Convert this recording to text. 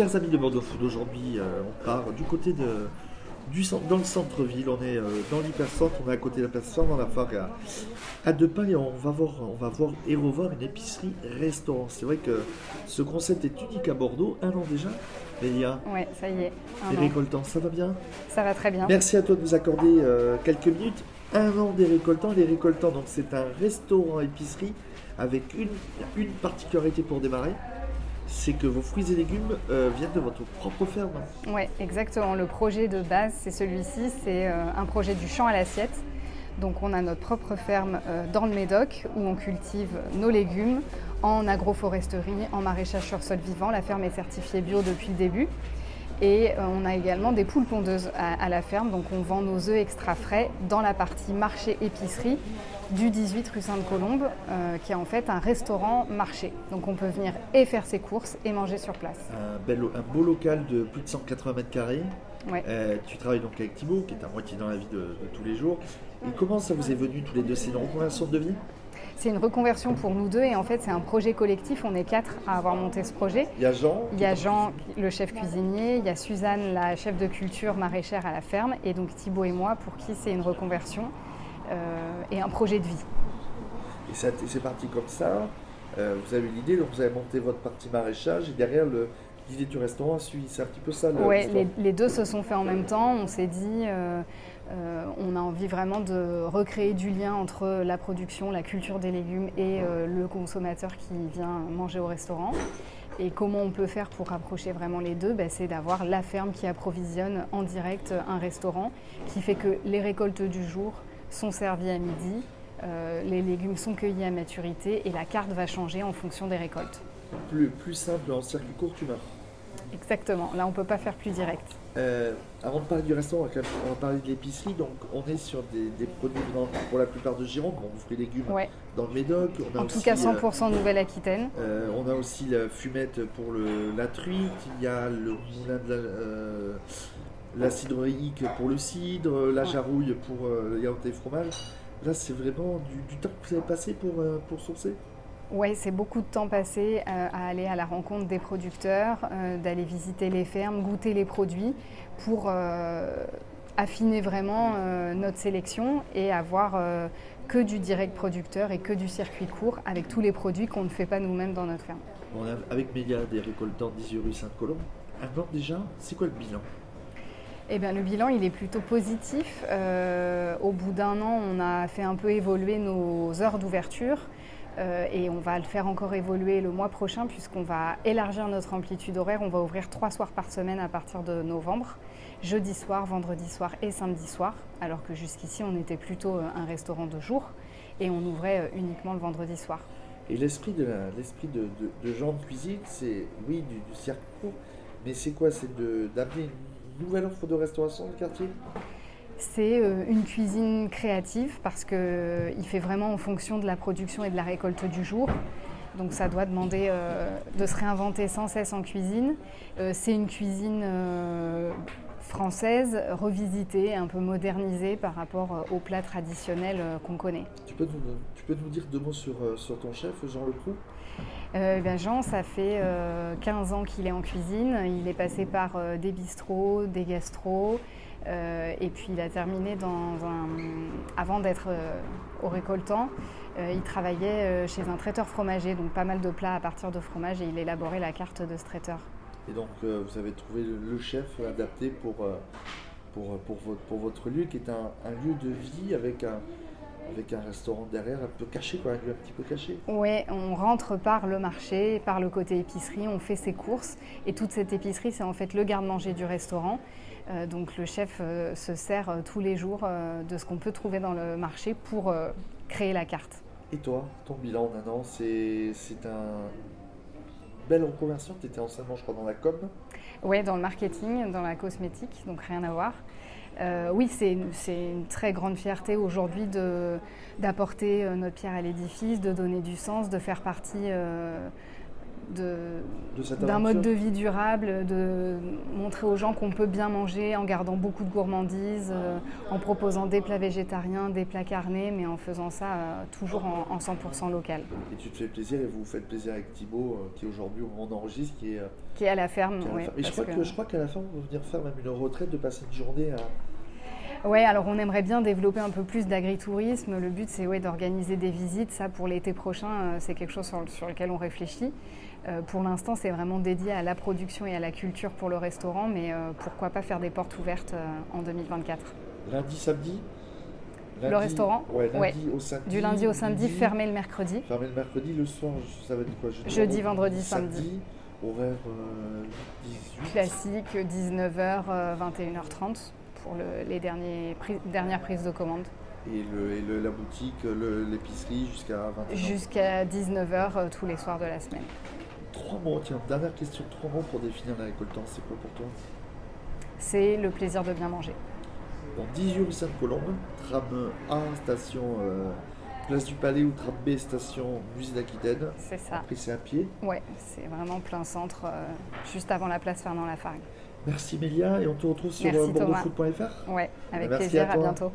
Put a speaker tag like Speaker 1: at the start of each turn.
Speaker 1: Chers amis de Bordeaux Food, aujourd'hui euh, on part du côté de, du, dans le centre-ville, on est euh, dans l'hypercentre, on est à côté de la plateforme, dans la foire à, à deux pas et on va voir, on va voir et revoir une épicerie-restaurant. C'est vrai que ce concept est unique à Bordeaux, un an déjà. Lélia,
Speaker 2: Ouais, ça y est.
Speaker 1: les
Speaker 2: an.
Speaker 1: récoltants, ça va bien?
Speaker 2: Ça va très bien.
Speaker 1: Merci à toi de nous accorder euh, quelques minutes. Un an des récoltants. Les récoltants, donc c'est un restaurant-épicerie avec une, une particularité pour démarrer, c'est que vos fruits et légumes euh, viennent de votre propre ferme.
Speaker 2: Ouais, exactement. Le projet de base, c'est celui-ci. C'est euh, un projet du champ à l'assiette. Donc, on a notre propre ferme euh, dans le Médoc où on cultive nos légumes en agroforesterie, en maraîchage sur sol vivant. La ferme est certifiée bio depuis le début. Et euh, on a également des poules pondeuses à, la ferme. Donc, on vend nos œufs extra frais dans la partie marché-épicerie du 18 rue Sainte-Colombe, euh, qui est en fait un restaurant-marché. Donc, on peut venir et faire ses courses et manger sur place.
Speaker 1: Un beau local de plus de 180 mètres carrés.
Speaker 2: Ouais.
Speaker 1: Euh, tu travailles donc avec Thibaut, qui est à moitié dans la vie de, de tous les jours. Et comment ça vous est venu tous les deux? C'est une reconversion de vie?
Speaker 2: C'est une reconversion pour nous deux et en fait c'est un projet collectif. On est quatre à avoir monté ce projet.
Speaker 1: Il y a Jean.
Speaker 2: Il y a Jean, le chef cuisinier, il y a Suzanne, la chef de culture maraîchère à la ferme, et donc Thibaut et moi pour qui c'est une reconversion euh, et un projet de vie.
Speaker 1: Et c'est parti comme ça. Euh, vous avez eu l'idée, donc vous avez monté votre partie maraîchage et derrière le l'idée du restaurant. C'est un petit peu ça l'histoire.
Speaker 2: les, les deux se sont faits en même temps. On s'est dit, euh, euh, on a envie vraiment de recréer du lien entre la production, la culture des légumes et euh, le consommateur qui vient manger au restaurant. Et comment on peut faire pour rapprocher vraiment les deux? Ben, C'est d'avoir la ferme qui approvisionne en direct un restaurant, qui fait que les récoltes du jour sont servies à midi, euh, les légumes sont cueillis à maturité et la carte va changer en fonction des récoltes.
Speaker 1: Plus, plus simple en circuit court, tu meurs.
Speaker 2: Exactement, là on ne peut pas faire plus direct.
Speaker 1: Euh, avant de parler du restaurant, on va, parler de l'épicerie. Donc, on est sur des, des produits pour la plupart de Gironde, bon, fruits et légumes
Speaker 2: Ouais.
Speaker 1: dans le Médoc. On a
Speaker 2: En tout cas
Speaker 1: euh,
Speaker 2: 100% Nouvelle-Aquitaine.
Speaker 1: euh, on a aussi la fumette pour le, la truite, il y a le moulin de la, euh, la cidreïque pour le cidre, la
Speaker 2: Ouais.
Speaker 1: jarouille pour euh, le yaourt et fromage. Là, c'est vraiment du, du temps que vous avez passé pour, euh, pour sourcer.
Speaker 2: Ouais, c'est beaucoup de temps passé euh, à aller à la rencontre des producteurs, euh, d'aller visiter les fermes, goûter les produits pour euh, affiner vraiment notre sélection et avoir que du direct producteur et que du circuit court avec tous les produits qu'on ne fait pas nous-mêmes dans notre ferme.
Speaker 1: On a avec Mélia des récoltants 18 rue Sainte-Colombe. Un an déjà, c'est quoi le bilan?
Speaker 2: Eh bien, le bilan, il est plutôt positif. Au bout d'un an, on a fait un peu évoluer nos heures d'ouverture euh, et on va le faire encore évoluer le mois prochain puisqu'on va élargir notre amplitude horaire. On va ouvrir trois soirs par semaine à partir de novembre, jeudi soir, vendredi soir et samedi soir, alors que jusqu'ici, on était plutôt euh, un restaurant de jour. Et on ouvrait euh, uniquement le vendredi soir.
Speaker 1: Et l'esprit de, l'esprit de, de, de Jean de cuisine, c'est oui du, du circuit mais c'est quoi? C'est de, d'amener une nouvelle offre de restauration le quartier?
Speaker 2: C'est euh, une cuisine créative parce qu'il fait vraiment en fonction de la production et de la récolte du jour. Donc ça doit demander euh, de se réinventer sans cesse en cuisine. Euh, C'est une cuisine euh, française, revisitée, un peu modernisée par rapport euh, aux plats traditionnels euh, qu'on connaît.
Speaker 1: tu peux, nous, tu peux nous dire deux mots sur, euh, sur ton chef, Jean Leproux
Speaker 2: Euh, eh bien, Jean, ça fait euh, 15 ans qu'il est en cuisine. Il est passé par euh, des bistrots, des gastros. Euh, et puis il a terminé dans un. Avant d'être euh, au récoltant, euh, il travaillait chez un traiteur fromager, donc pas mal de plats à partir de fromage et il élaborait la carte de ce traiteur.
Speaker 1: Et donc vous avez trouvé le, chef adapté pour, pour, pour, votre, pour votre lieu, qui est un, un lieu de vie avec un, avec un restaurant derrière, un peu caché, quoi, un lieu un petit peu caché.
Speaker 2: Oui, on rentre par le marché, par le côté épicerie, on fait ses courses. Et toute cette épicerie, c'est en fait le garde-manger du restaurant. Euh, donc le chef euh, se sert euh, tous les jours de ce qu'on peut trouver dans le marché pour créer la carte.
Speaker 1: Et toi, ton bilan en un an, c'est un belle reconversion. Tu étais anciennement, je crois, dans la com.
Speaker 2: Oui, dans le marketing, dans la cosmétique, donc rien à voir. Euh, oui, c'est une, une très grande fierté aujourd'hui d'apporter euh, notre pierre à l'édifice, de donner du sens, de faire partie euh, d'un mode de vie durable, de montrer aux gens qu'on peut bien manger en gardant beaucoup de gourmandises, euh, en proposant des plats végétariens, des plats carnés, mais en faisant ça euh, toujours en, 100% local.
Speaker 1: Et tu te fais plaisir et vous, vous faites plaisir avec Thibaut, euh, qui aujourd'hui, au moment d'enregistre, qui est,
Speaker 2: qui est à la ferme.
Speaker 1: Et je crois, que... je crois qu'à la fin, on va venir faire même une retraite, de passer une journée à
Speaker 2: oui, alors on aimerait bien développer un peu plus d'agritourisme. Le but, c'est ouais, d'organiser des visites. Ça, pour l'été prochain, euh, c'est quelque chose sur, lequel on réfléchit. Euh, pour l'instant, c'est vraiment dédié à la production et à la culture pour le restaurant, mais euh, pourquoi pas faire des portes ouvertes en 2024
Speaker 1: Lundi, samedi?
Speaker 2: Le restaurant?
Speaker 1: Ouais, lundi au samedi,
Speaker 2: Du lundi au samedi, fermé le mercredi.
Speaker 1: Fermé le mercredi, le soir, ça va être quoi?
Speaker 2: Jeudi, vendredi, samedi.
Speaker 1: Horaire 18
Speaker 2: Classique, 19h, 21h30 pour les derniers, dernières prises de commande.
Speaker 1: Et, la boutique, l'épicerie jusqu'à 20h
Speaker 2: Jusqu'à 19h euh, tous les soirs de la semaine.
Speaker 1: Trois mots, tiens, dernière question, trois mots pour définir la récoltance, c'est quoi pour toi?
Speaker 2: C'est le plaisir de bien manger.
Speaker 1: Donc 18 rue Sainte-Colombe, tram A, station euh, Place du Palais ou tram B, station Musée d'Aquitaine.
Speaker 2: C'est ça.
Speaker 1: Après c'est à pied
Speaker 2: Ouais, c'est vraiment plein centre, euh, juste avant la place Fernand Lafargue.
Speaker 1: Merci Mélia et on te retrouve sur bordeauxfoot.fr.
Speaker 2: Ouais, avec plaisir, à bientôt.